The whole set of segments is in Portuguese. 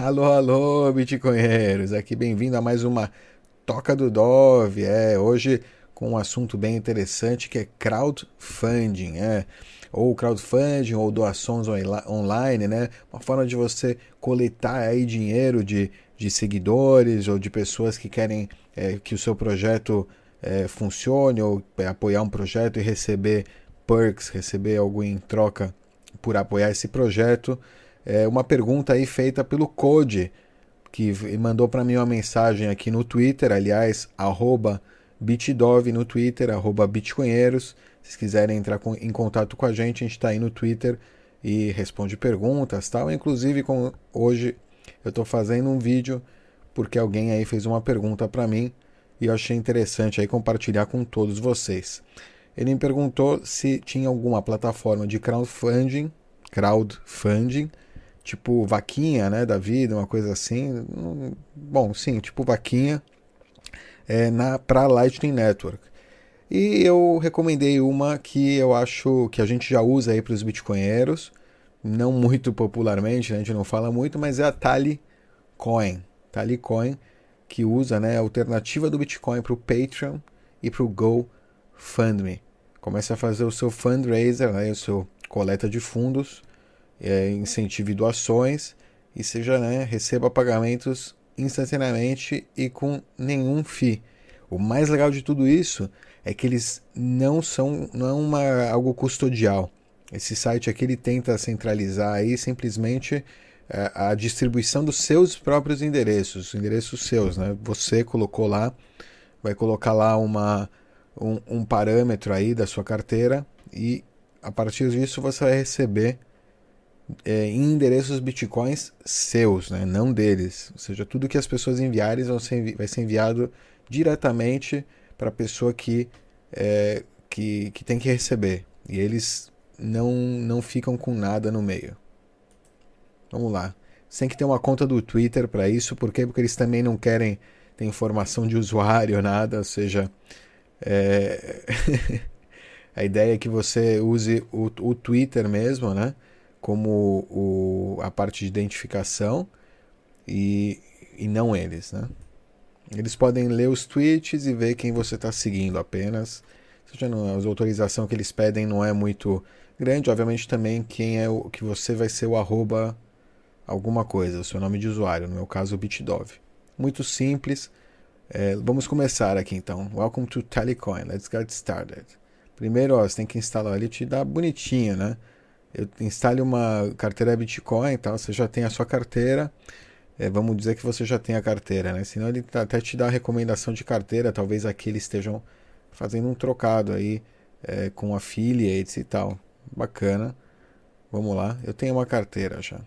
Alô, alô, bitcoinheiros! Aqui bem-vindo a mais uma Toca do Dove. É, hoje com um assunto bem interessante que é crowdfunding, é, ou crowdfunding ou doações online, né? Uma forma de você coletar aí dinheiro de, de seguidores ou de pessoas que querem é, que o seu projeto é, funcione ou apoiar um projeto e receber perks, receber algo em troca por apoiar esse projeto é, uma pergunta aí feita pelo Code, que mandou para mim uma mensagem aqui no Twitter, aliás, arroba bitdove no Twitter, arroba. Se quiserem entrar com, em contato com a gente, a gente está aí no Twitter e responde perguntas tal. Inclusive, com, hoje eu estou fazendo um vídeo porque alguém aí fez uma pergunta para mim e eu achei interessante aí compartilhar com todos vocês. Ele me perguntou se tinha alguma plataforma de crowdfunding, crowdfunding tipo vaquinha, né, da vida, uma coisa assim. Bom, sim, tipo vaquinha é, na para Lightning Network. E eu recomendei uma que eu acho que a gente já usa aí para os bitcoinheiros, não muito popularmente, né, a gente não fala muito, mas é a Tally Coin. Tally Coin que usa, né, a alternativa do Bitcoin para o Patreon e para o GoFundMe. Comece a fazer o seu fundraiser, né, o seu coleta de fundos é, incentive doações e seja né, receba pagamentos instantaneamente e com nenhum FII. O mais legal de tudo isso é que eles não são não é uma, algo custodial. Esse site aqui ele tenta centralizar aí simplesmente é, a distribuição dos seus próprios endereços, endereços seus, né? Você colocou lá, vai colocar lá uma, um, um parâmetro aí da sua carteira e a partir disso você vai receber é, em endereços bitcoins seus, né? não deles. Ou seja, tudo que as pessoas enviarem ser, vai ser enviado diretamente para a pessoa que, é, que, que tem que receber. E eles não, não ficam com nada no meio. Vamos lá. Você tem que ter uma conta do Twitter para isso, por quê? Porque eles também não querem ter informação de usuário, nada, ou seja, é... a ideia é que você use o, o Twitter mesmo, né? Como o, a parte de identificação e, e não eles, né? Eles podem ler os tweets e ver quem você está seguindo apenas. Seja, não, a autorização que eles pedem não é muito grande. Obviamente também quem é o que você vai ser o arroba alguma coisa, o seu nome de usuário, no meu caso o Bitdove. Muito simples. É, vamos começar aqui então. Welcome to Telecoin. Let's get started. Primeiro, ó, você tem que instalar ele te dá bonitinho, né? Instale uma carteira Bitcoin e você já tem a sua carteira. É, vamos dizer que você já tem a carteira, né? Senão ele tá, até te dá a recomendação de carteira, talvez aqui eles estejam fazendo um trocado aí é, com affiliates e tal. Bacana. Vamos lá, eu tenho uma carteira já.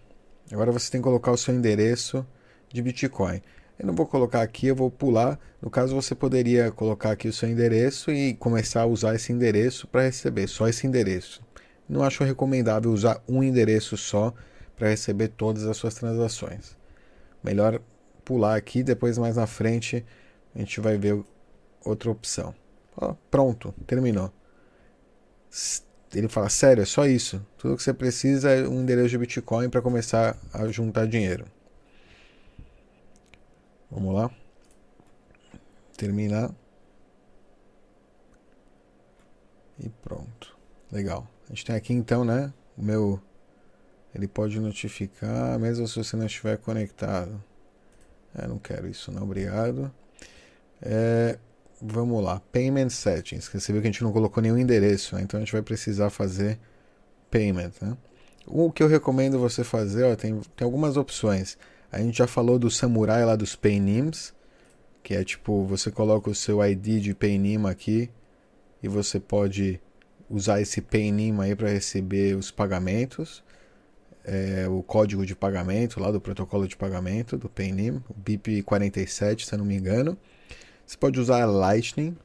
Agora você tem que colocar o seu endereço de Bitcoin. Eu não vou colocar aqui, eu vou pular. No caso, você poderia colocar aqui o seu endereço e começar a usar esse endereço para receber só esse endereço. Não acho recomendável usar um endereço só para receber todas as suas transações. Melhor pular aqui, depois mais na frente a gente vai ver outra opção. Ó, pronto, terminou. Ele fala: sério, é só isso. Tudo que você precisa é um endereço de Bitcoin para começar a juntar dinheiro. Vamos lá. Terminar. E pronto. Legal. A gente tem aqui então, né? O meu. Ele pode notificar, mesmo se você não estiver conectado. É, não quero isso, não, obrigado. É, vamos lá, Payment Settings. Você viu que a gente não colocou nenhum endereço, né? então a gente vai precisar fazer Payment. Né? O que eu recomendo você fazer, ó, tem, tem algumas opções. A gente já falou do Samurai lá dos Paynims, que é tipo, você coloca o seu ID de Paynim aqui e você pode usar esse PNIM aí para receber os pagamentos, é, o código de pagamento lá do protocolo de pagamento do PNIM, o BIP47, se eu não me engano. Você pode usar Lightning,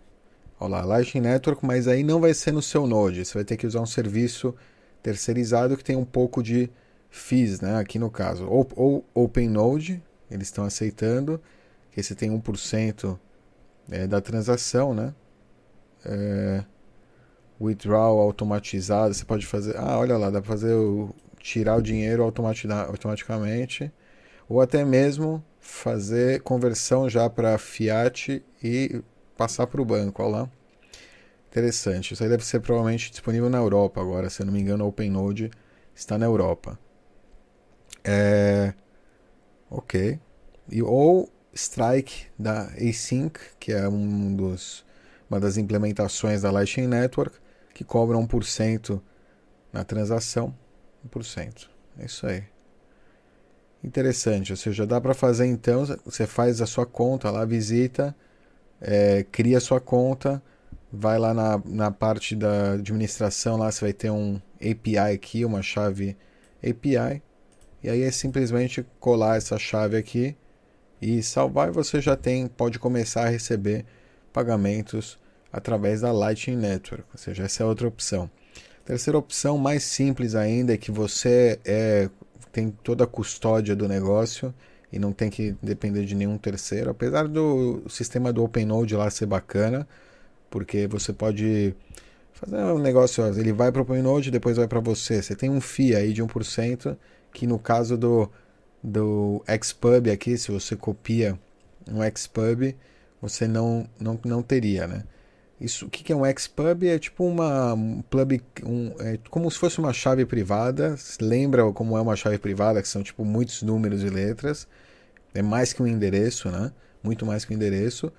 olha lá, Lightning Network, mas aí não vai ser no seu Node, você vai ter que usar um serviço terceirizado que tem um pouco de fees, né? Aqui no caso, ou, ou OpenNode, eles estão aceitando, que você tem 1% é, da transação, né? É, withdrawal automatizado, você pode fazer, ah, olha lá, dá para fazer o, tirar o dinheiro automaticamente. ou até mesmo fazer conversão já para fiat e passar para o banco, olha lá. Interessante. Isso aí deve ser provavelmente disponível na Europa agora, se eu não me engano, o OpenNode está na Europa. É... Ok. E, ou Strike da Async, que é um dos, uma das implementações da Lightning Network, que cobra 1% na transação. 1%. É isso aí. Interessante, ou seja, dá para fazer então, você faz a sua conta lá, visita, é, cria a sua conta, vai lá na, na parte da administração, lá você vai ter um API aqui, uma chave API, e aí é simplesmente colar essa chave aqui e salvar e você já tem, pode começar a receber pagamentos através da Lightning Network, ou seja, essa é outra opção. Terceira opção, mais simples ainda, é que você é, tem toda a custódia do negócio e não tem que depender de nenhum terceiro, apesar do sistema do OpenNode lá ser bacana, porque você pode fazer um negócio, ele vai para o OpenNode, depois vai para você. Você tem um FII aí de 1%, que no caso do, do Xpub aqui, se você copia um Xpub, você não, não, não teria, né? Isso, o que, é um Xpub? É tipo uma um plug, um, é como se fosse uma chave privada. Lembra como é uma chave privada, que são tipo muitos números e letras. É mais que um endereço, né? Muito mais que um endereço,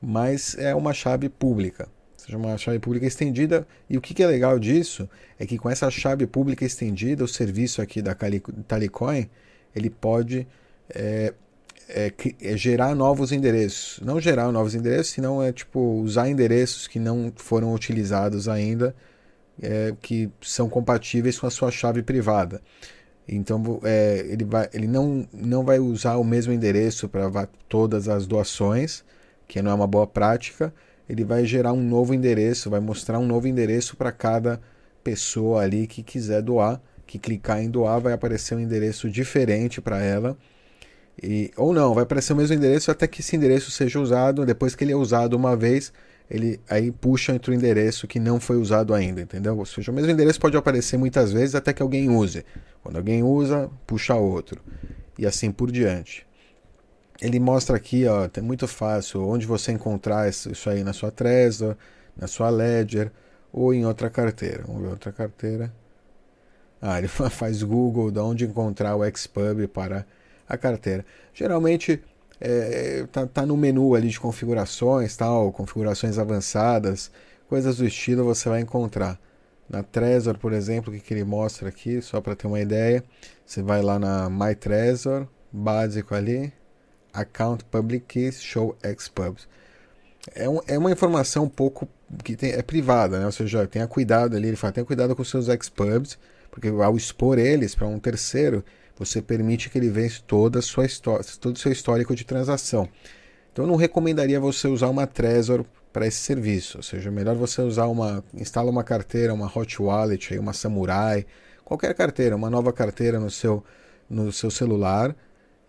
mas é uma chave pública seja uma chave pública estendida. E o que, que é legal disso é que com essa chave pública estendida, o serviço aqui da Talicoin, ele pode é, é, é, gerar novos endereços. Não gerar novos endereços, senão é tipo usar endereços que não foram utilizados ainda, é, que são compatíveis com a sua chave privada. Então é, ele, vai, ele não, não vai usar o mesmo endereço para todas as doações, que não é uma boa prática, ele vai gerar um novo endereço, vai mostrar um novo endereço para cada pessoa ali que quiser doar, que clicar em doar vai aparecer um endereço diferente para ela. E, ou não, vai aparecer o mesmo endereço até que esse endereço seja usado. Depois que ele é usado uma vez, ele aí puxa entre o endereço que não foi usado ainda, entendeu? Ou seja, o mesmo endereço pode aparecer muitas vezes até que alguém use. Quando alguém usa, puxa outro. E assim por diante ele mostra aqui, ó, é muito fácil, onde você encontrar isso aí na sua Trezor, na sua Ledger ou em outra carteira. Vamos ver outra carteira. Ah, ele faz Google de onde encontrar o Xpub para a carteira. Geralmente é, tá, tá no menu ali de configurações, tal, configurações avançadas, coisas do estilo você vai encontrar. Na Trezor, por exemplo, que, que ele mostra aqui, só para ter uma ideia, você vai lá na My Trezor, básico ali, Account Public Keys Show Xpubs. É, um, é uma informação um pouco que tem, é privada, né? Ou seja, tenha cuidado ali, ele fala, tenha cuidado com seus Xpubs, porque ao expor eles para um terceiro, você permite que ele veja toda sua história, todo o seu histórico de transação. Então eu não recomendaria você usar uma Trezor para esse serviço. Ou seja, melhor você usar uma. instala uma carteira, uma Hot Wallet, uma Samurai, qualquer carteira, uma nova carteira no seu, no seu celular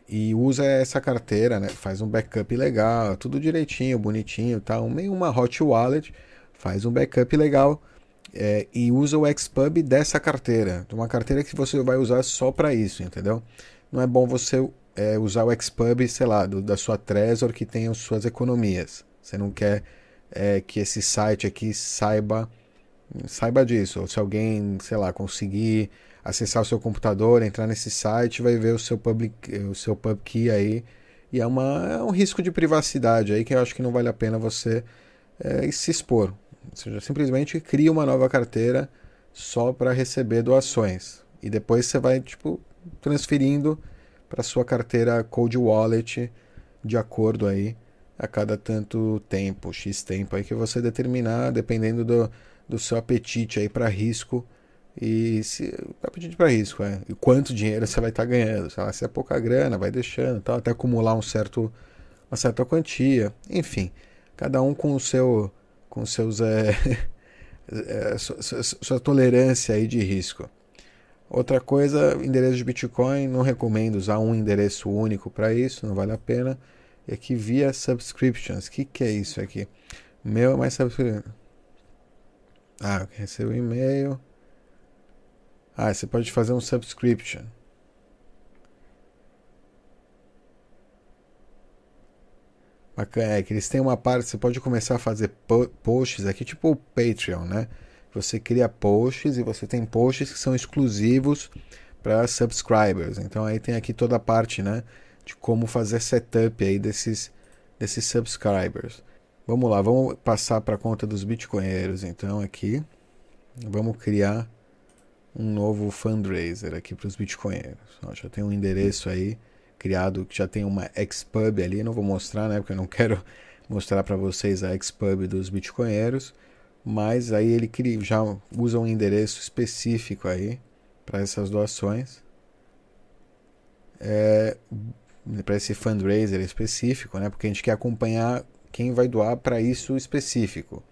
e usa essa carteira, né? Faz um backup legal, tudo direitinho, bonitinho, tá? Meio uma hot wallet, faz um backup legal é, e usa o Xpub dessa carteira, uma carteira que você vai usar só para isso, entendeu? Não é bom você é, usar o Xpub, sei lá, do, da sua Trezor que tem as suas economias. Você não quer é, que esse site aqui saiba saiba disso. Ou se alguém, sei lá, conseguir acessar o seu computador, entrar nesse site, vai ver o seu public, o seu pub key aí. E é, uma, é um risco de privacidade aí que eu acho que não vale a pena você é, se expor. Ou seja, simplesmente cria uma nova carteira só para receber doações. E depois você vai, tipo, transferindo para sua carteira Cold Wallet de acordo aí a cada tanto tempo, X tempo aí que você determinar, dependendo do, do seu apetite aí para risco e se pedir para risco, é. E quanto dinheiro você vai estar tá ganhando? Sei lá, se é pouca grana, vai deixando, tal, até acumular um certo, uma certa quantia. Enfim, cada um com o seu, com seus é, é, sua, sua, tolerância aí de risco. Outra coisa, endereço de Bitcoin, não recomendo usar um endereço único para isso, não vale a pena. E aqui via subscriptions, o que, que é isso aqui? Meu é mais subscription. Ah, recebo um e-mail. Ah, você pode fazer um subscription. É que eles têm uma parte, você pode começar a fazer posts aqui, tipo o Patreon, né? Você cria posts e você tem posts que são exclusivos para subscribers. Então aí tem aqui toda a parte, né, de como fazer setup aí desses desses subscribers. Vamos lá, vamos passar para a conta dos bitcoinheiros então aqui. Vamos criar um novo fundraiser aqui para os bitcoinheiros. Ó, já tem um endereço aí criado, que já tem uma Xpub ali, não vou mostrar, né, porque eu não quero mostrar para vocês a Xpub dos bitcoinheiros, mas aí ele cria, já usa um endereço específico aí para essas doações. É, para esse fundraiser específico, né? Porque a gente quer acompanhar quem vai doar para isso específico.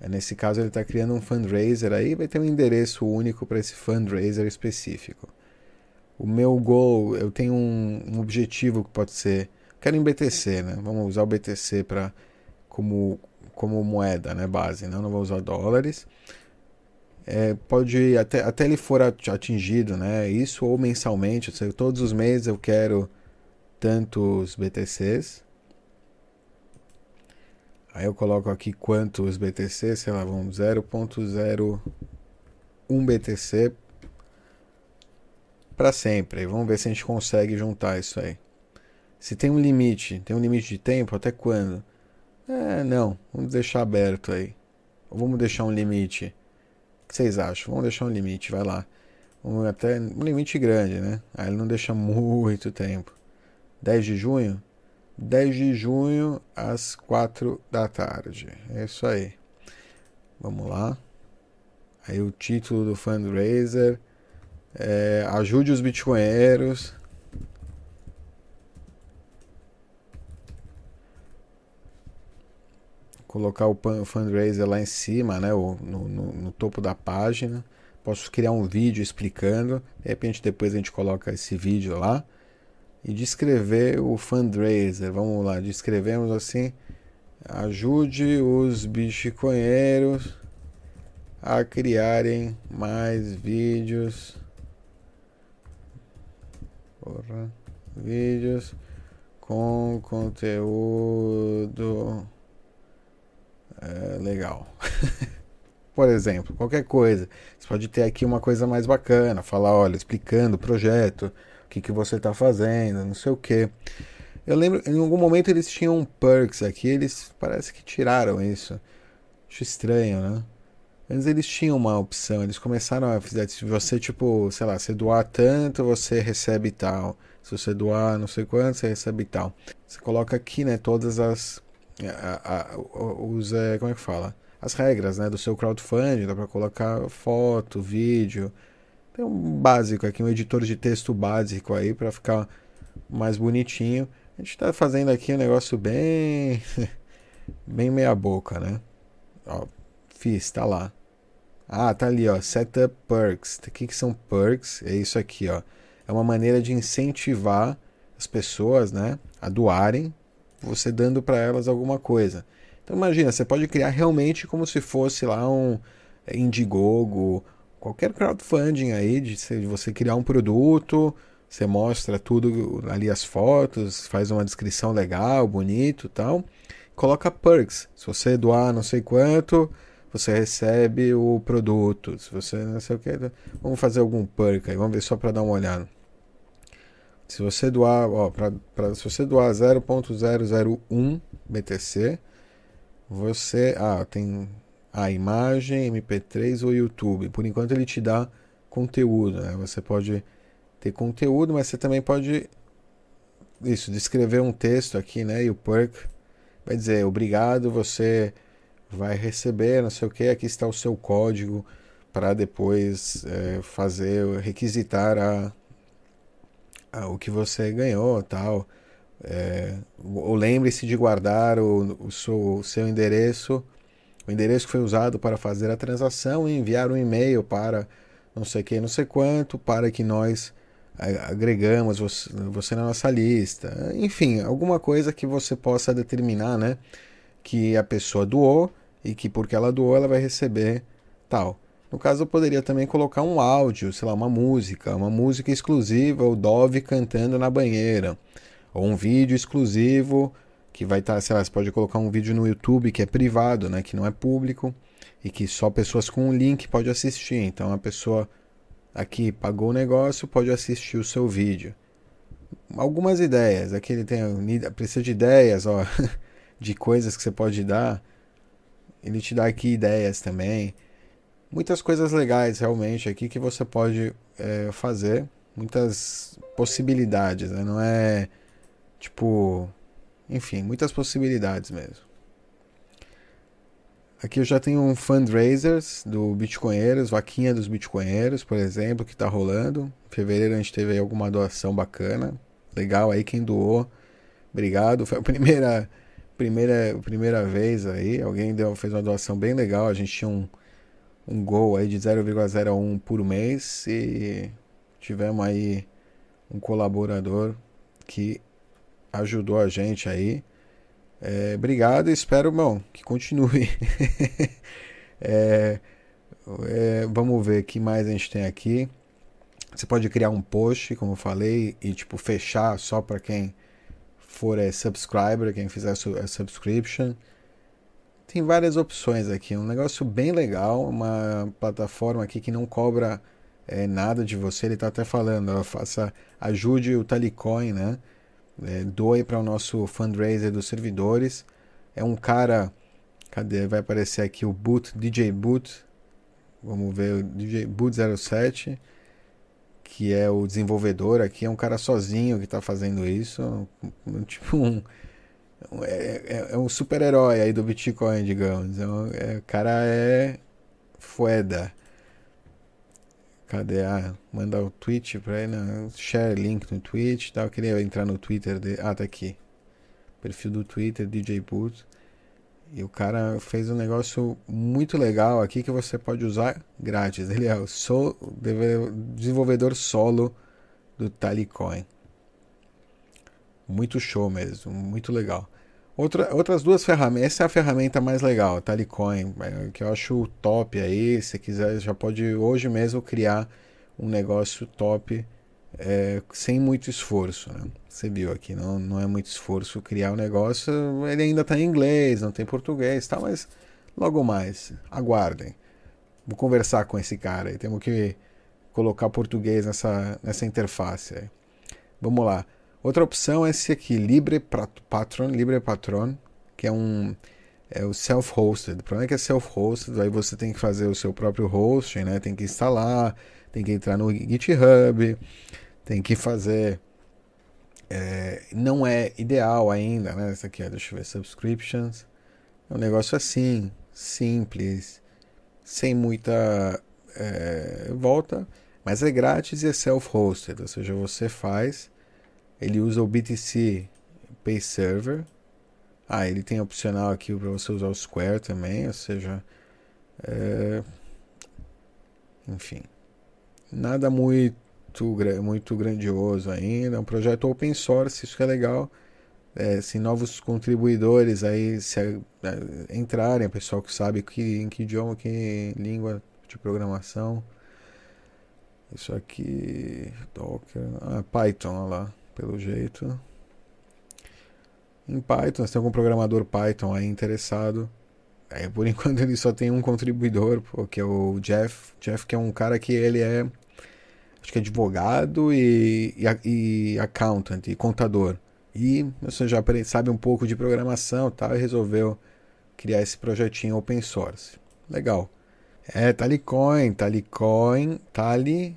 É, nesse caso, ele está criando um fundraiser aí, vai ter um endereço único para esse fundraiser específico. O meu goal, eu tenho um, um objetivo que pode ser, quero em BTC, né? Vamos usar o BTC para como como moeda, né, base, né? Eu não vou usar dólares. É, pode até até ele for atingido, né? Isso ou mensalmente, seja, todos os meses eu quero tantos BTCs. Aí eu coloco aqui quantos BTC, sei lá, vamos 0.01 BTC para sempre. Vamos ver se a gente consegue juntar isso aí. Se tem um limite, tem um limite de tempo, até quando? É, não, vamos deixar aberto aí. Ou vamos deixar um limite. O que vocês acham? Vamos deixar um limite, vai lá. Vamos até um limite grande, né? Aí ele não deixa muito tempo. 10 de junho? 10 de junho às 4 da tarde. É isso aí. Vamos lá. Aí o título do fundraiser é Ajude os Bitcoinheiros. Colocar o fundraiser lá em cima, né, no, no, no topo da página. Posso criar um vídeo explicando. De repente depois a gente coloca esse vídeo lá e descrever o fundraiser. Vamos lá, descrevemos assim: ajude os bitcoinheiros a criarem mais vídeos. Porra, vídeos com conteúdo é, legal. Por exemplo, qualquer coisa. Você pode ter aqui uma coisa mais bacana, falar, olha, explicando o projeto, que, que você está fazendo, não sei o que. Eu lembro, em algum momento eles tinham perks aqui, eles parece que tiraram isso. Acho estranho, né? Antes eles tinham uma opção, eles começaram a fazer, se você, tipo, sei lá, se doar tanto, você recebe tal. Se você doar não sei quanto, você recebe tal. Você coloca aqui, né, todas as. A, a, os, é, como é que fala? As regras, né, do seu crowdfunding, dá para colocar foto, vídeo, tem um básico aqui, um editor de texto básico aí para ficar mais bonitinho. A gente está fazendo aqui um negócio bem bem meia boca, né? Ó, fiz, tá lá. Ah, tá ali, ó, setup perks. O que que são perks? É isso aqui, ó. É uma maneira de incentivar as pessoas, né, a doarem, você dando para elas alguma coisa. Então imagina, você pode criar realmente como se fosse lá um Indiegogo qualquer crowdfunding aí, de você criar um produto, você mostra tudo ali as fotos, faz uma descrição legal, bonito tal. Coloca perks. Se você doar não sei quanto, você recebe o produto. Se você não sei o que, vamos fazer algum perk aí, vamos ver só para dar uma olhada. Se você doar, ó, pra, pra, se você doar 0.001 BTC, você, ah, tem a imagem, MP3 ou YouTube. Por enquanto ele te dá conteúdo, né? Você pode ter conteúdo, mas você também pode isso, descrever um texto aqui, né? E o perk vai dizer obrigado, você vai receber, não sei o que, aqui está o seu código para depois é, fazer, requisitar a, a, o que você ganhou, tal. É, ou lembre-se de guardar o, o, seu, o seu endereço o endereço que foi usado para fazer a transação e enviar um e-mail para não sei quem, não sei quanto, para que nós agregamos você, você na nossa lista. Enfim, alguma coisa que você possa determinar, né? Que a pessoa doou e que porque ela doou ela vai receber tal. No caso, eu poderia também colocar um áudio, sei lá, uma música, uma música exclusiva, o Dove cantando na banheira, ou um vídeo exclusivo que vai estar, tá, sei lá, você pode colocar um vídeo no YouTube que é privado, né, que não é público e que só pessoas com um link pode assistir. Então a pessoa aqui pagou o negócio pode assistir o seu vídeo. Algumas ideias, aqui ele tem precisa de ideias, ó, de coisas que você pode dar. Ele te dá aqui ideias também. Muitas coisas legais realmente aqui que você pode é, fazer. Muitas possibilidades, né? Não é tipo enfim, muitas possibilidades mesmo. Aqui eu já tenho um fundraisers do Bitcoinheiros, vaquinha dos Bitcoinheiros, por exemplo, que está rolando. Em fevereiro a gente teve aí alguma doação bacana. Legal aí quem doou. Obrigado. Foi a primeira primeira primeira vez aí, alguém deu, fez uma doação bem legal. A gente tinha um um gol aí de 0,01 por mês e tivemos aí um colaborador que ajudou a gente aí. É, obrigado e espero, bom, que continue. é, é, vamos ver o que mais a gente tem aqui. Você pode criar um post, como eu falei, e tipo fechar só para quem for é, subscriber, quem fizer a subscription. Tem várias opções aqui, um negócio bem legal, uma plataforma aqui que não cobra é, nada de você. Ele está até falando, faça, ajude o Talicoin, né? é, doe para o nosso fundraiser dos servidores. É um cara, cadê? Vai aparecer aqui o Boot, DJ Boot. Vamos ver o DJ Boot 07, que é o desenvolvedor aqui. É um cara sozinho que está fazendo isso. Tipo um. É, é, é um super-herói aí do Bitcoin, digamos. É, o cara é foda. Cadê? Ah, mandar o tweet pra ele, né? share link no tweet tal. Eu queria entrar no Twitter de. Ah, tá aqui. Perfil do Twitter, DJ Boot. E o cara fez um negócio muito legal aqui que você pode usar grátis. Ele é o desenvolvedor solo do Talicoin. Muito show mesmo, muito legal. Outra, outras duas ferramentas. Essa é a ferramenta mais legal, Talicoin, é, que eu acho top aí. Se quiser, já pode hoje mesmo criar um negócio top é, sem muito esforço. Né? Você viu aqui, não, não é muito esforço criar o um negócio. Ele ainda está em inglês, não tem português, tá, mas logo mais, aguardem. Vou conversar com esse cara aí. Temos que colocar português nessa, nessa interface. Aí. Vamos lá. Outra opção é esse aqui, Libre Patron, Libre Patron, que é um é o self-hosted. O problema é que é self-hosted, aí você tem que fazer o seu próprio hosting, né? Tem que instalar, tem que entrar no GitHub, tem que fazer. É, não é ideal ainda, né? Essa aqui, ó, deixa eu ver, subscriptions. É um negócio assim, simples, sem muita é, volta, mas é grátis e é self-hosted, ou seja, você faz ele usa o BTC Pay Server. Ah, ele tem opcional aqui para você usar o Square também, ou seja, é... enfim, nada muito muito grandioso ainda. É um projeto open source, isso que é legal. É, se novos contribuidores aí se é, entrarem, pessoal que sabe que, em que idioma, que língua de programação. Isso aqui, Docker, ah, Python, olha lá pelo jeito. Em Python, se tem algum programador Python aí interessado. É, por enquanto ele só tem um contribuidor, que é o Jeff. Jeff que é um cara que ele é acho que é advogado e, e, e accountant e contador. E você já sabe um pouco de programação tal, e resolveu criar esse projetinho open source. Legal. É Talicoin, Talicoin, tali.co.in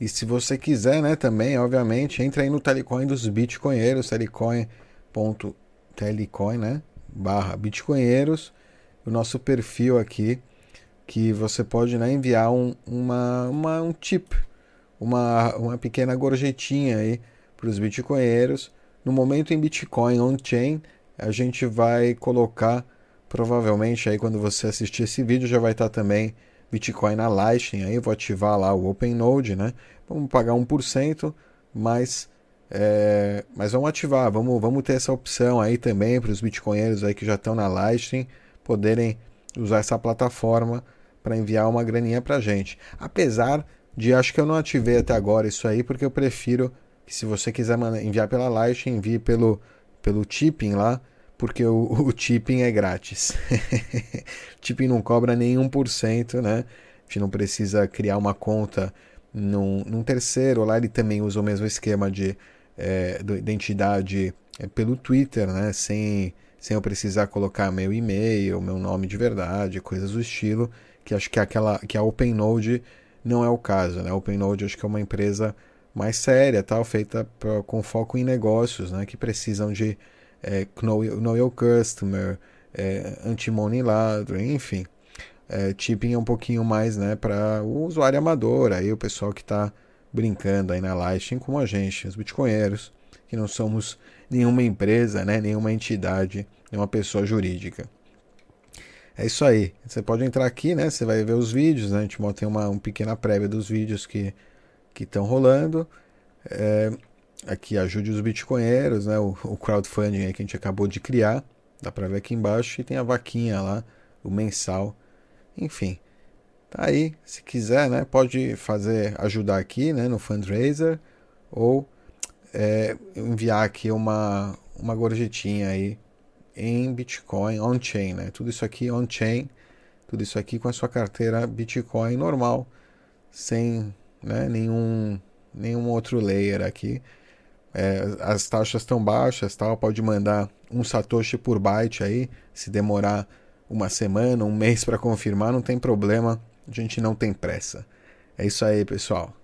e se você quiser, né, também, obviamente, entra aí no Telecoin dos Bitcoinheiros, telecoin.telecoin, né, barra Bitcoinheiros, o nosso perfil aqui, que você pode né, enviar um, uma, uma, um tip, uma, uma pequena gorjetinha aí para os Bitcoinheiros. No momento em Bitcoin on-chain, a gente vai colocar, provavelmente aí quando você assistir esse vídeo já vai estar também Bitcoin na Lightning, aí vou ativar lá o OpenNode, né? Vamos pagar 1%, mas, é, mas vamos ativar, vamos, vamos ter essa opção aí também para os bitcoinheiros aí que já estão na Lightning poderem usar essa plataforma para enviar uma graninha para gente. Apesar de acho que eu não ativei até agora isso aí porque eu prefiro que se você quiser enviar pela Light, envie pelo, pelo Tipping lá, porque o, o Tipping é grátis. Tipping não cobra nenhum por cento, né? A gente não precisa criar uma conta num, num terceiro. Lá ele também usa o mesmo esquema de é, identidade é, pelo Twitter, né? Sem, sem eu precisar colocar meu e-mail, meu nome de verdade, coisas do estilo, que acho que aquela que a OpenNode não é o caso, né? A OpenNode acho que é uma empresa mais séria, tal, feita pra, com foco em negócios, né? Que precisam de é, know, know Your Customer, é, Anti-Money enfim. É, tipping é um pouquinho mais né, para o usuário amador, aí o pessoal que está brincando aí na Lightning como a gente, os bitcoinheiros, que não somos nenhuma empresa, né, nenhuma entidade, nenhuma pessoa jurídica. É isso aí. Você pode entrar aqui, né? Você vai ver os vídeos, né? A gente tem uma, uma pequena prévia dos vídeos que estão rolando. É, aqui ajude os bitcoinheiros, né? O, o crowdfunding que a gente acabou de criar. Dá para ver aqui embaixo e tem a vaquinha lá, o mensal. Enfim, tá aí. Se quiser, né? Pode fazer, ajudar aqui, né? No fundraiser ou é, enviar aqui uma uma gorjetinha aí em Bitcoin on-chain, né? Tudo isso aqui on-chain, tudo isso aqui com a sua carteira Bitcoin normal, sem né, nenhum, nenhum outro layer aqui. É, as taxas estão baixas, tal, pode mandar um satoshi por byte aí, se demorar uma semana, um mês para confirmar, não tem problema, a gente não tem pressa. É isso aí, pessoal.